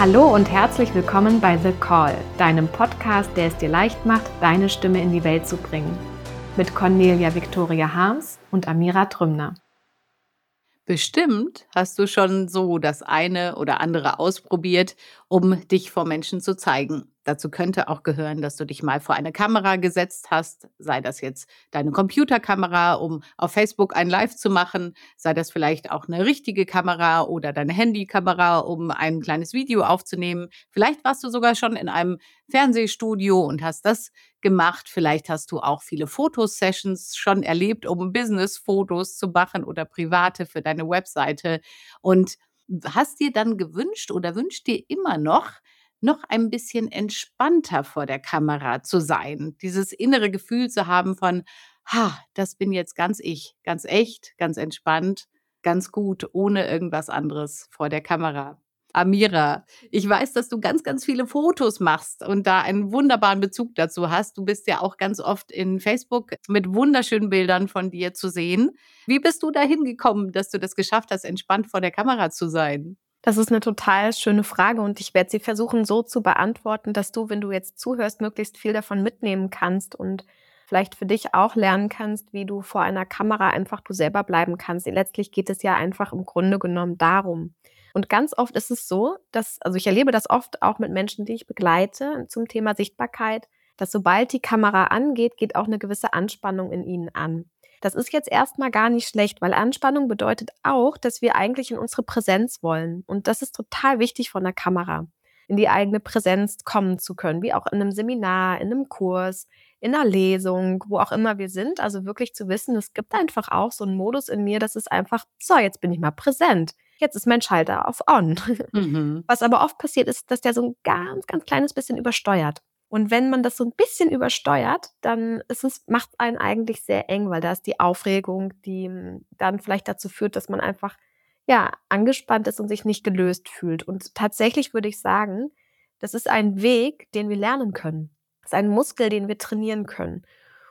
Hallo und herzlich willkommen bei The Call, deinem Podcast, der es dir leicht macht, deine Stimme in die Welt zu bringen. Mit Cornelia Victoria Harms und Amira Trümner. Bestimmt hast du schon so das eine oder andere ausprobiert, um dich vor Menschen zu zeigen. Dazu könnte auch gehören, dass du dich mal vor eine Kamera gesetzt hast, sei das jetzt deine Computerkamera, um auf Facebook ein Live zu machen, sei das vielleicht auch eine richtige Kamera oder deine Handykamera, um ein kleines Video aufzunehmen. Vielleicht warst du sogar schon in einem Fernsehstudio und hast das gemacht. Vielleicht hast du auch viele Fotosessions schon erlebt, um Business-Fotos zu machen oder private für deine Webseite und hast dir dann gewünscht oder wünscht dir immer noch, noch ein bisschen entspannter vor der Kamera zu sein. Dieses innere Gefühl zu haben von, ha, das bin jetzt ganz ich, ganz echt, ganz entspannt, ganz gut, ohne irgendwas anderes vor der Kamera. Amira, ich weiß, dass du ganz, ganz viele Fotos machst und da einen wunderbaren Bezug dazu hast. Du bist ja auch ganz oft in Facebook mit wunderschönen Bildern von dir zu sehen. Wie bist du dahin gekommen, dass du das geschafft hast, entspannt vor der Kamera zu sein? Das ist eine total schöne Frage und ich werde sie versuchen so zu beantworten, dass du, wenn du jetzt zuhörst, möglichst viel davon mitnehmen kannst und vielleicht für dich auch lernen kannst, wie du vor einer Kamera einfach du selber bleiben kannst. Letztlich geht es ja einfach im Grunde genommen darum. Und ganz oft ist es so, dass, also ich erlebe das oft auch mit Menschen, die ich begleite zum Thema Sichtbarkeit, dass sobald die Kamera angeht, geht auch eine gewisse Anspannung in ihnen an. Das ist jetzt erstmal gar nicht schlecht, weil Anspannung bedeutet auch, dass wir eigentlich in unsere Präsenz wollen. Und das ist total wichtig von der Kamera, in die eigene Präsenz kommen zu können, wie auch in einem Seminar, in einem Kurs, in einer Lesung, wo auch immer wir sind. Also wirklich zu wissen, es gibt einfach auch so einen Modus in mir, das ist einfach, so, jetzt bin ich mal präsent. Jetzt ist mein Schalter auf On. Mhm. Was aber oft passiert ist, dass der so ein ganz, ganz kleines bisschen übersteuert. Und wenn man das so ein bisschen übersteuert, dann ist es, macht einen eigentlich sehr eng, weil da ist die Aufregung, die hm, dann vielleicht dazu führt, dass man einfach ja angespannt ist und sich nicht gelöst fühlt. Und tatsächlich würde ich sagen, das ist ein Weg, den wir lernen können. Das ist ein Muskel, den wir trainieren können.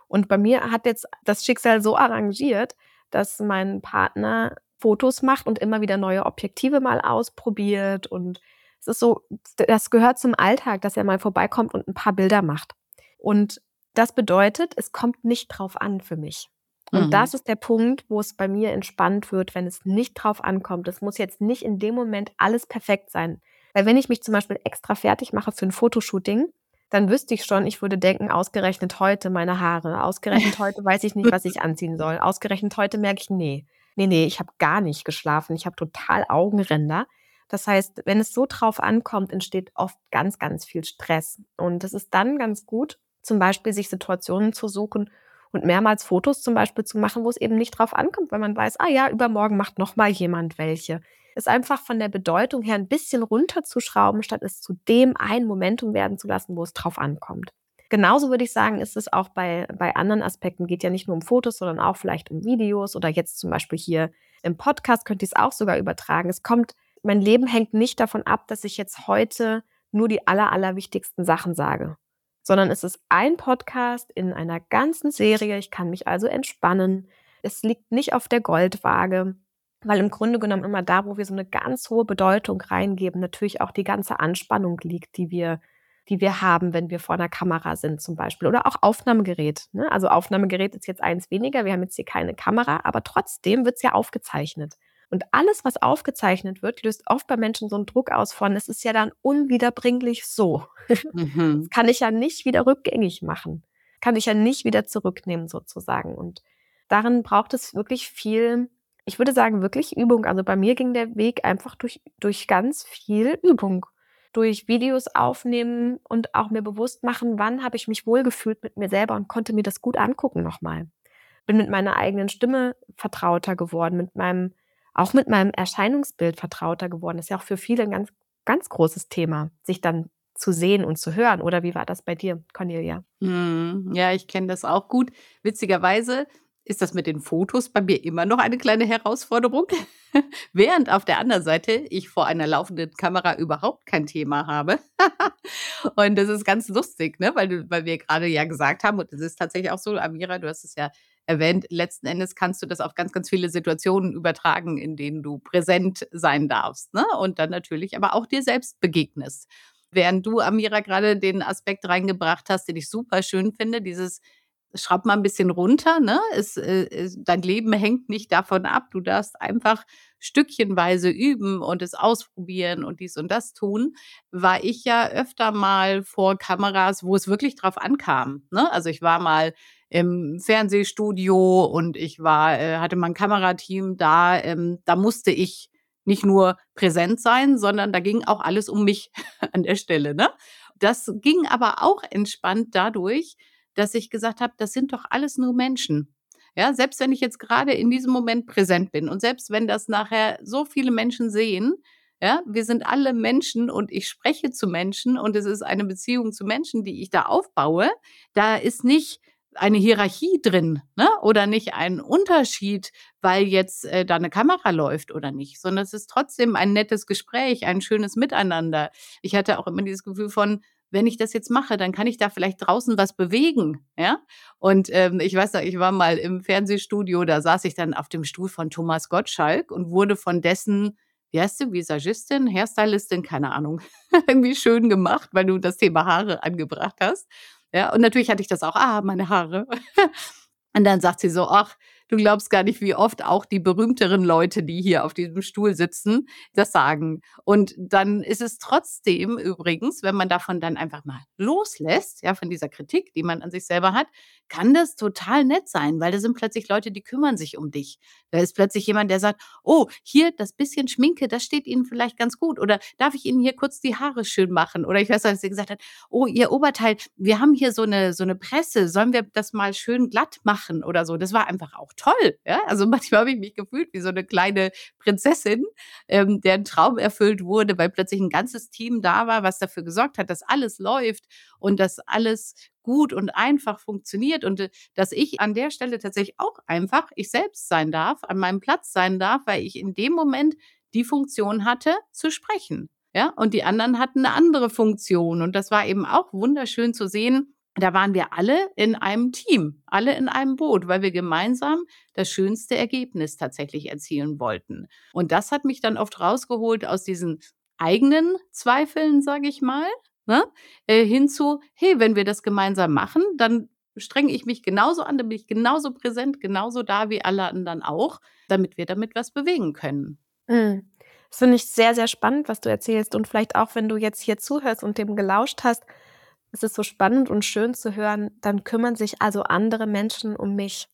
Und bei mir hat jetzt das Schicksal so arrangiert, dass mein Partner Fotos macht und immer wieder neue Objektive mal ausprobiert und es ist so, das gehört zum Alltag, dass er mal vorbeikommt und ein paar Bilder macht. Und das bedeutet, es kommt nicht drauf an für mich. Und mhm. das ist der Punkt, wo es bei mir entspannt wird, wenn es nicht drauf ankommt. Es muss jetzt nicht in dem Moment alles perfekt sein. Weil wenn ich mich zum Beispiel extra fertig mache für ein Fotoshooting, dann wüsste ich schon, ich würde denken, ausgerechnet heute meine Haare, ausgerechnet heute weiß ich nicht, was ich anziehen soll, ausgerechnet heute merke ich, nee, nee, nee, ich habe gar nicht geschlafen, ich habe total Augenränder. Das heißt, wenn es so drauf ankommt, entsteht oft ganz, ganz viel Stress. Und es ist dann ganz gut, zum Beispiel sich Situationen zu suchen und mehrmals Fotos zum Beispiel zu machen, wo es eben nicht drauf ankommt, weil man weiß, ah ja, übermorgen macht noch mal jemand welche. Es einfach von der Bedeutung her ein bisschen runterzuschrauben, statt es zu dem ein Momentum werden zu lassen, wo es drauf ankommt. Genauso würde ich sagen, ist es auch bei, bei anderen Aspekten, geht ja nicht nur um Fotos, sondern auch vielleicht um Videos oder jetzt zum Beispiel hier im Podcast könnt ihr es auch sogar übertragen. Es kommt mein Leben hängt nicht davon ab, dass ich jetzt heute nur die aller, allerwichtigsten Sachen sage, sondern es ist ein Podcast in einer ganzen Serie. Ich kann mich also entspannen. Es liegt nicht auf der Goldwaage, weil im Grunde genommen immer da, wo wir so eine ganz hohe Bedeutung reingeben, natürlich auch die ganze Anspannung liegt, die wir die wir haben, wenn wir vor einer Kamera sind zum Beispiel. Oder auch Aufnahmegerät. Ne? Also Aufnahmegerät ist jetzt eins weniger. Wir haben jetzt hier keine Kamera, aber trotzdem wird es ja aufgezeichnet. Und alles, was aufgezeichnet wird, löst oft bei Menschen so einen Druck aus von, es ist ja dann unwiederbringlich so. Mhm. Das kann ich ja nicht wieder rückgängig machen. Kann ich ja nicht wieder zurücknehmen sozusagen. Und darin braucht es wirklich viel, ich würde sagen, wirklich Übung. Also bei mir ging der Weg einfach durch, durch ganz viel Übung. Durch Videos aufnehmen und auch mir bewusst machen, wann habe ich mich wohlgefühlt mit mir selber und konnte mir das gut angucken nochmal. Bin mit meiner eigenen Stimme vertrauter geworden, mit meinem auch mit meinem Erscheinungsbild vertrauter geworden. Das ist ja auch für viele ein ganz, ganz großes Thema, sich dann zu sehen und zu hören. Oder wie war das bei dir, Cornelia? Hm, ja, ich kenne das auch gut. Witzigerweise ist das mit den Fotos bei mir immer noch eine kleine Herausforderung, während auf der anderen Seite ich vor einer laufenden Kamera überhaupt kein Thema habe. und das ist ganz lustig, ne? weil, weil wir gerade ja gesagt haben, und es ist tatsächlich auch so, Amira, du hast es ja erwähnt, letzten Endes kannst du das auf ganz, ganz viele Situationen übertragen, in denen du präsent sein darfst. Ne? Und dann natürlich aber auch dir selbst begegnest. Während du, Amira, gerade den Aspekt reingebracht hast, den ich super schön finde, dieses schraub mal ein bisschen runter, ne? Es, äh, dein Leben hängt nicht davon ab. Du darfst einfach stückchenweise üben und es ausprobieren und dies und das tun, war ich ja öfter mal vor Kameras, wo es wirklich drauf ankam. Ne? Also ich war mal im Fernsehstudio und ich war, äh, hatte mein Kamerateam da, ähm, da musste ich nicht nur präsent sein, sondern da ging auch alles um mich an der Stelle. Ne? Das ging aber auch entspannt dadurch, dass ich gesagt habe, das sind doch alles nur Menschen. Ja, selbst wenn ich jetzt gerade in diesem Moment präsent bin und selbst wenn das nachher so viele Menschen sehen, ja, wir sind alle Menschen und ich spreche zu Menschen und es ist eine Beziehung zu Menschen, die ich da aufbaue. Da ist nicht eine Hierarchie drin, ne? Oder nicht ein Unterschied, weil jetzt äh, da eine Kamera läuft oder nicht, sondern es ist trotzdem ein nettes Gespräch, ein schönes Miteinander. Ich hatte auch immer dieses Gefühl von, wenn ich das jetzt mache, dann kann ich da vielleicht draußen was bewegen, ja. Und ähm, ich weiß noch, ich war mal im Fernsehstudio, da saß ich dann auf dem Stuhl von Thomas Gottschalk und wurde von dessen, wie heißt du, Visagistin, Hairstylistin, keine Ahnung, irgendwie schön gemacht, weil du das Thema Haare angebracht hast. Ja, und natürlich hatte ich das auch, ah, meine Haare. und dann sagt sie so, ach, Du glaubst gar nicht, wie oft auch die berühmteren Leute, die hier auf diesem Stuhl sitzen, das sagen. Und dann ist es trotzdem übrigens, wenn man davon dann einfach mal loslässt, ja, von dieser Kritik, die man an sich selber hat, kann das total nett sein, weil da sind plötzlich Leute, die kümmern sich um dich. Da ist plötzlich jemand, der sagt, oh, hier das bisschen Schminke, das steht Ihnen vielleicht ganz gut. Oder darf ich Ihnen hier kurz die Haare schön machen? Oder ich weiß, was sie gesagt hat, oh, Ihr Oberteil, wir haben hier so eine, so eine Presse, sollen wir das mal schön glatt machen oder so? Das war einfach auch toll. Ja? Also manchmal habe ich mich gefühlt wie so eine kleine Prinzessin, ähm, deren Traum erfüllt wurde, weil plötzlich ein ganzes Team da war, was dafür gesorgt hat, dass alles läuft und dass alles gut und einfach funktioniert und äh, dass ich an der Stelle tatsächlich auch einfach ich selbst sein darf, an meinem Platz sein darf, weil ich in dem Moment die Funktion hatte, zu sprechen. Ja, und die anderen hatten eine andere Funktion. Und das war eben auch wunderschön zu sehen, da waren wir alle in einem Team, alle in einem Boot, weil wir gemeinsam das schönste Ergebnis tatsächlich erzielen wollten. Und das hat mich dann oft rausgeholt aus diesen eigenen Zweifeln, sage ich mal, ne? äh, hinzu, hey, wenn wir das gemeinsam machen, dann strenge ich mich genauso an, dann bin ich genauso präsent, genauso da wie alle anderen auch, damit wir damit was bewegen können. Mhm. Das finde ich sehr, sehr spannend, was du erzählst. Und vielleicht auch, wenn du jetzt hier zuhörst und dem gelauscht hast, es ist so spannend und schön zu hören, dann kümmern sich also andere Menschen um mich.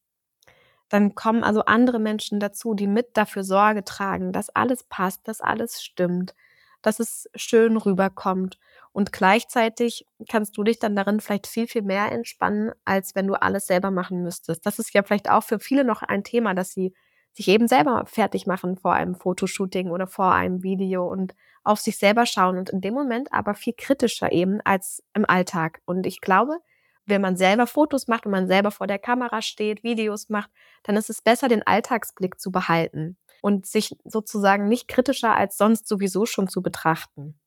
Dann kommen also andere Menschen dazu, die mit dafür Sorge tragen, dass alles passt, dass alles stimmt, dass es schön rüberkommt. Und gleichzeitig kannst du dich dann darin vielleicht viel, viel mehr entspannen, als wenn du alles selber machen müsstest. Das ist ja vielleicht auch für viele noch ein Thema, dass sie sich eben selber fertig machen vor einem Fotoshooting oder vor einem Video und auf sich selber schauen und in dem Moment aber viel kritischer eben als im Alltag. Und ich glaube, wenn man selber Fotos macht und man selber vor der Kamera steht, Videos macht, dann ist es besser, den Alltagsblick zu behalten und sich sozusagen nicht kritischer als sonst sowieso schon zu betrachten.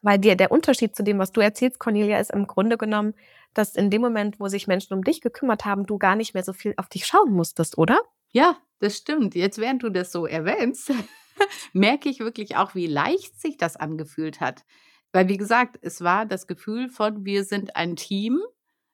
Weil dir der Unterschied zu dem, was du erzählst, Cornelia, ist im Grunde genommen, dass in dem Moment, wo sich Menschen um dich gekümmert haben, du gar nicht mehr so viel auf dich schauen musstest, oder? Ja, das stimmt. Jetzt, während du das so erwähnst, merke ich wirklich auch, wie leicht sich das angefühlt hat. Weil, wie gesagt, es war das Gefühl von, wir sind ein Team.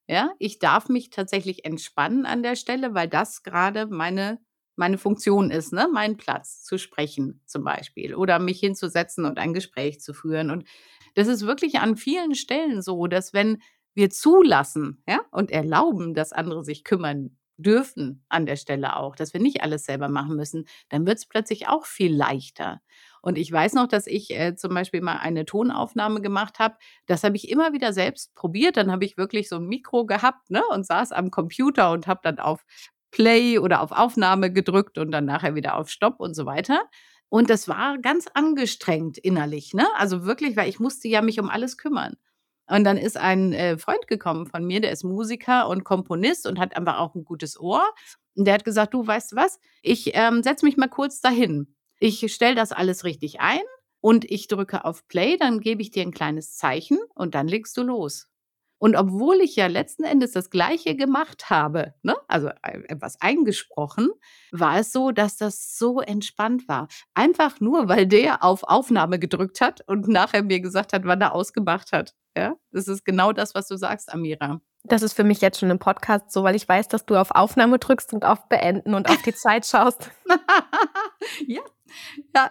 Ja, ich darf mich tatsächlich entspannen an der Stelle, weil das gerade meine, meine Funktion ist, ne? mein Platz zu sprechen zum Beispiel oder mich hinzusetzen und ein Gespräch zu führen. Und das ist wirklich an vielen Stellen so, dass wenn wir zulassen ja, und erlauben, dass andere sich kümmern dürfen an der Stelle auch, dass wir nicht alles selber machen müssen, dann wird es plötzlich auch viel leichter. Und ich weiß noch, dass ich äh, zum Beispiel mal eine Tonaufnahme gemacht habe. Das habe ich immer wieder selbst probiert. Dann habe ich wirklich so ein Mikro gehabt ne, und saß am Computer und habe dann auf Play oder auf Aufnahme gedrückt und dann nachher wieder auf Stopp und so weiter. Und das war ganz angestrengt innerlich. Ne? Also wirklich, weil ich musste ja mich um alles kümmern. Und dann ist ein äh, Freund gekommen von mir, der ist Musiker und Komponist und hat einfach auch ein gutes Ohr. Und der hat gesagt, du weißt was, ich ähm, setze mich mal kurz dahin. Ich stelle das alles richtig ein und ich drücke auf Play, dann gebe ich dir ein kleines Zeichen und dann legst du los. Und obwohl ich ja letzten Endes das Gleiche gemacht habe, ne, also etwas eingesprochen, war es so, dass das so entspannt war. Einfach nur, weil der auf Aufnahme gedrückt hat und nachher mir gesagt hat, wann er ausgemacht hat. Ja, das ist genau das, was du sagst, Amira. Das ist für mich jetzt schon im Podcast so, weil ich weiß, dass du auf Aufnahme drückst und auf Beenden und auf die Zeit schaust. ja, ja.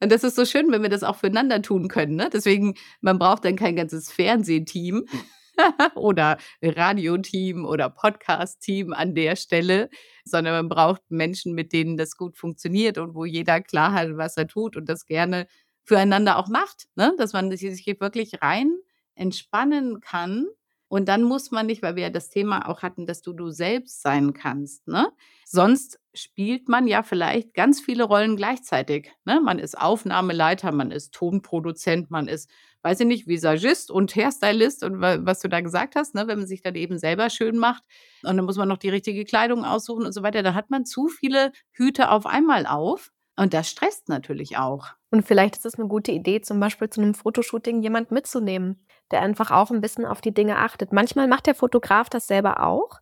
Und das ist so schön, wenn wir das auch füreinander tun können. Ne? Deswegen, man braucht dann kein ganzes Fernsehteam oder Radioteam oder Podcast-Team an der Stelle, sondern man braucht Menschen, mit denen das gut funktioniert und wo jeder klar hat, was er tut und das gerne füreinander auch macht. Ne? Dass man sich wirklich rein entspannen kann und dann muss man nicht, weil wir ja das Thema auch hatten, dass du du selbst sein kannst. Ne? Sonst spielt man ja vielleicht ganz viele Rollen gleichzeitig. Ne? Man ist Aufnahmeleiter, man ist Tonproduzent, man ist, weiß ich nicht, Visagist und Hairstylist und was du da gesagt hast, ne? wenn man sich dann eben selber schön macht und dann muss man noch die richtige Kleidung aussuchen und so weiter. Da hat man zu viele Hüte auf einmal auf. Und das stresst natürlich auch. Und vielleicht ist es eine gute Idee, zum Beispiel zu einem Fotoshooting jemand mitzunehmen, der einfach auch ein bisschen auf die Dinge achtet. Manchmal macht der Fotograf das selber auch,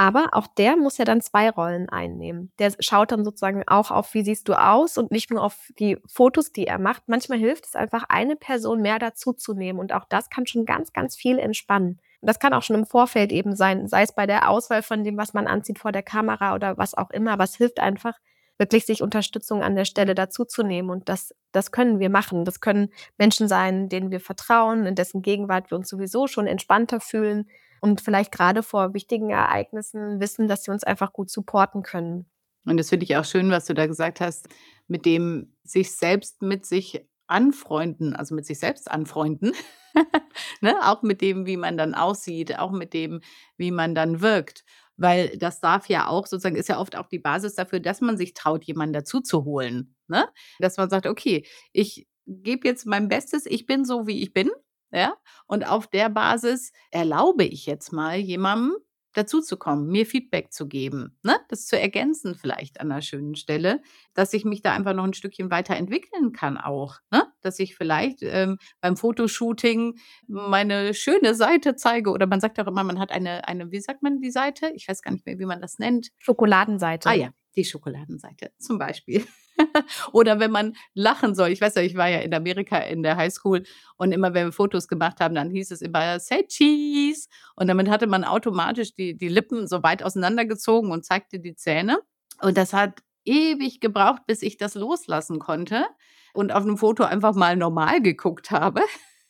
aber auch der muss ja dann zwei Rollen einnehmen. Der schaut dann sozusagen auch auf, wie siehst du aus und nicht nur auf die Fotos, die er macht. Manchmal hilft es einfach, eine Person mehr dazuzunehmen und auch das kann schon ganz, ganz viel entspannen. Und das kann auch schon im Vorfeld eben sein, sei es bei der Auswahl von dem, was man anzieht vor der Kamera oder was auch immer. Es hilft einfach, wirklich sich Unterstützung an der Stelle dazuzunehmen. Und das, das können wir machen. Das können Menschen sein, denen wir vertrauen, in dessen Gegenwart wir uns sowieso schon entspannter fühlen und vielleicht gerade vor wichtigen Ereignissen wissen, dass sie uns einfach gut supporten können. Und das finde ich auch schön, was du da gesagt hast, mit dem sich selbst mit sich anfreunden, also mit sich selbst anfreunden, ne? auch mit dem, wie man dann aussieht, auch mit dem, wie man dann wirkt weil das darf ja auch sozusagen, ist ja oft auch die Basis dafür, dass man sich traut, jemanden dazu zu holen. Ne? Dass man sagt, okay, ich gebe jetzt mein Bestes, ich bin so, wie ich bin. Ja, und auf der Basis erlaube ich jetzt mal jemandem, dazuzukommen, mir Feedback zu geben, ne? das zu ergänzen vielleicht an einer schönen Stelle, dass ich mich da einfach noch ein Stückchen weiterentwickeln kann auch, ne? dass ich vielleicht ähm, beim Fotoshooting meine schöne Seite zeige oder man sagt auch immer, man hat eine, eine, wie sagt man die Seite? Ich weiß gar nicht mehr, wie man das nennt. Schokoladenseite. Ah ja, die Schokoladenseite zum Beispiel. Oder wenn man lachen soll. Ich weiß ja, ich war ja in Amerika in der Highschool und immer, wenn wir Fotos gemacht haben, dann hieß es immer, say cheese. Und damit hatte man automatisch die, die Lippen so weit auseinandergezogen und zeigte die Zähne. Und das hat ewig gebraucht, bis ich das loslassen konnte und auf einem Foto einfach mal normal geguckt habe.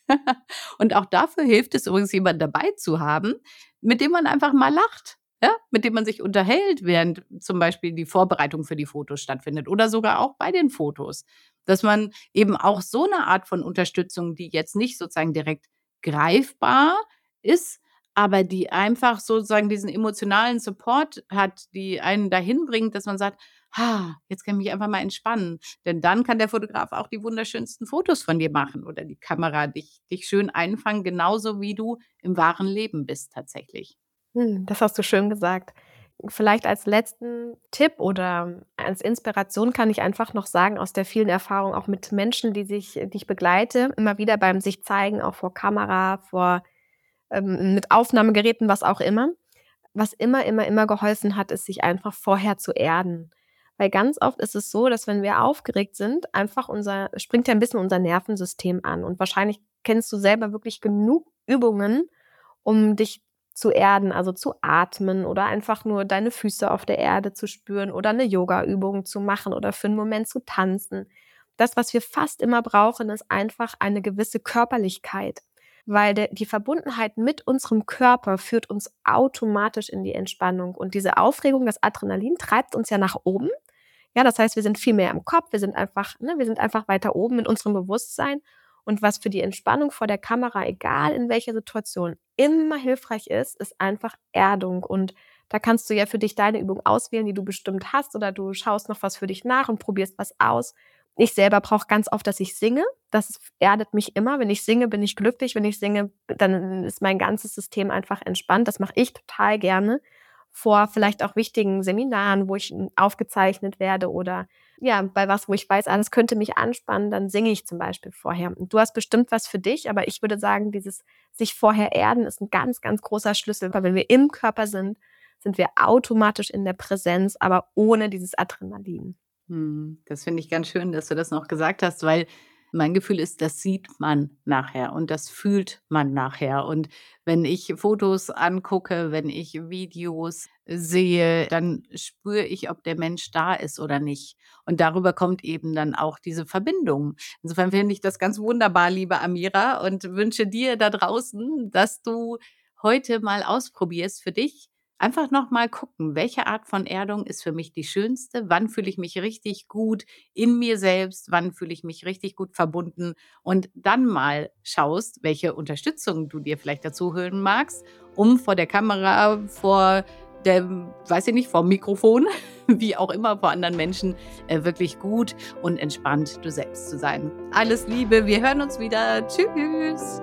und auch dafür hilft es übrigens, jemanden dabei zu haben, mit dem man einfach mal lacht ja, mit dem man sich unterhält, während zum Beispiel die Vorbereitung für die Fotos stattfindet oder sogar auch bei den Fotos. Dass man eben auch so eine Art von Unterstützung, die jetzt nicht sozusagen direkt greifbar ist, aber die einfach sozusagen diesen emotionalen Support hat, die einen dahin bringt, dass man sagt, ha, jetzt kann ich mich einfach mal entspannen. Denn dann kann der Fotograf auch die wunderschönsten Fotos von dir machen oder die Kamera dich, dich schön einfangen, genauso wie du im wahren Leben bist tatsächlich. Hm, das hast du schön gesagt. Vielleicht als letzten Tipp oder als Inspiration kann ich einfach noch sagen, aus der vielen Erfahrung auch mit Menschen, die, sich, die ich begleite, immer wieder beim sich zeigen, auch vor Kamera, vor, ähm, mit Aufnahmegeräten, was auch immer. Was immer, immer, immer geholfen hat, ist, sich einfach vorher zu erden. Weil ganz oft ist es so, dass wenn wir aufgeregt sind, einfach unser, springt ja ein bisschen unser Nervensystem an. Und wahrscheinlich kennst du selber wirklich genug Übungen, um dich zu erden, also zu atmen oder einfach nur deine Füße auf der Erde zu spüren oder eine Yoga-Übung zu machen oder für einen Moment zu tanzen. Das, was wir fast immer brauchen, ist einfach eine gewisse Körperlichkeit, weil der, die Verbundenheit mit unserem Körper führt uns automatisch in die Entspannung und diese Aufregung, das Adrenalin treibt uns ja nach oben. Ja, das heißt, wir sind viel mehr im Kopf, wir sind einfach, ne, wir sind einfach weiter oben in unserem Bewusstsein und was für die Entspannung vor der Kamera, egal in welcher Situation, immer hilfreich ist, ist einfach Erdung. Und da kannst du ja für dich deine Übung auswählen, die du bestimmt hast, oder du schaust noch was für dich nach und probierst was aus. Ich selber brauche ganz oft, dass ich singe. Das erdet mich immer. Wenn ich singe, bin ich glücklich. Wenn ich singe, dann ist mein ganzes System einfach entspannt. Das mache ich total gerne, vor vielleicht auch wichtigen Seminaren, wo ich aufgezeichnet werde oder ja, bei was, wo ich weiß, alles könnte mich anspannen, dann singe ich zum Beispiel vorher. Und du hast bestimmt was für dich, aber ich würde sagen, dieses sich vorher erden ist ein ganz, ganz großer Schlüssel, weil wenn wir im Körper sind, sind wir automatisch in der Präsenz, aber ohne dieses Adrenalin. Hm, das finde ich ganz schön, dass du das noch gesagt hast, weil mein Gefühl ist, das sieht man nachher und das fühlt man nachher. Und wenn ich Fotos angucke, wenn ich Videos sehe, dann spüre ich, ob der Mensch da ist oder nicht. Und darüber kommt eben dann auch diese Verbindung. Insofern finde ich das ganz wunderbar, liebe Amira, und wünsche dir da draußen, dass du heute mal ausprobierst für dich, Einfach nochmal gucken, welche Art von Erdung ist für mich die schönste, wann fühle ich mich richtig gut in mir selbst, wann fühle ich mich richtig gut verbunden und dann mal schaust, welche Unterstützung du dir vielleicht dazu hören magst, um vor der Kamera, vor der, weiß ich nicht, vor dem Mikrofon, wie auch immer, vor anderen Menschen, äh, wirklich gut und entspannt du selbst zu sein. Alles Liebe, wir hören uns wieder. Tschüss.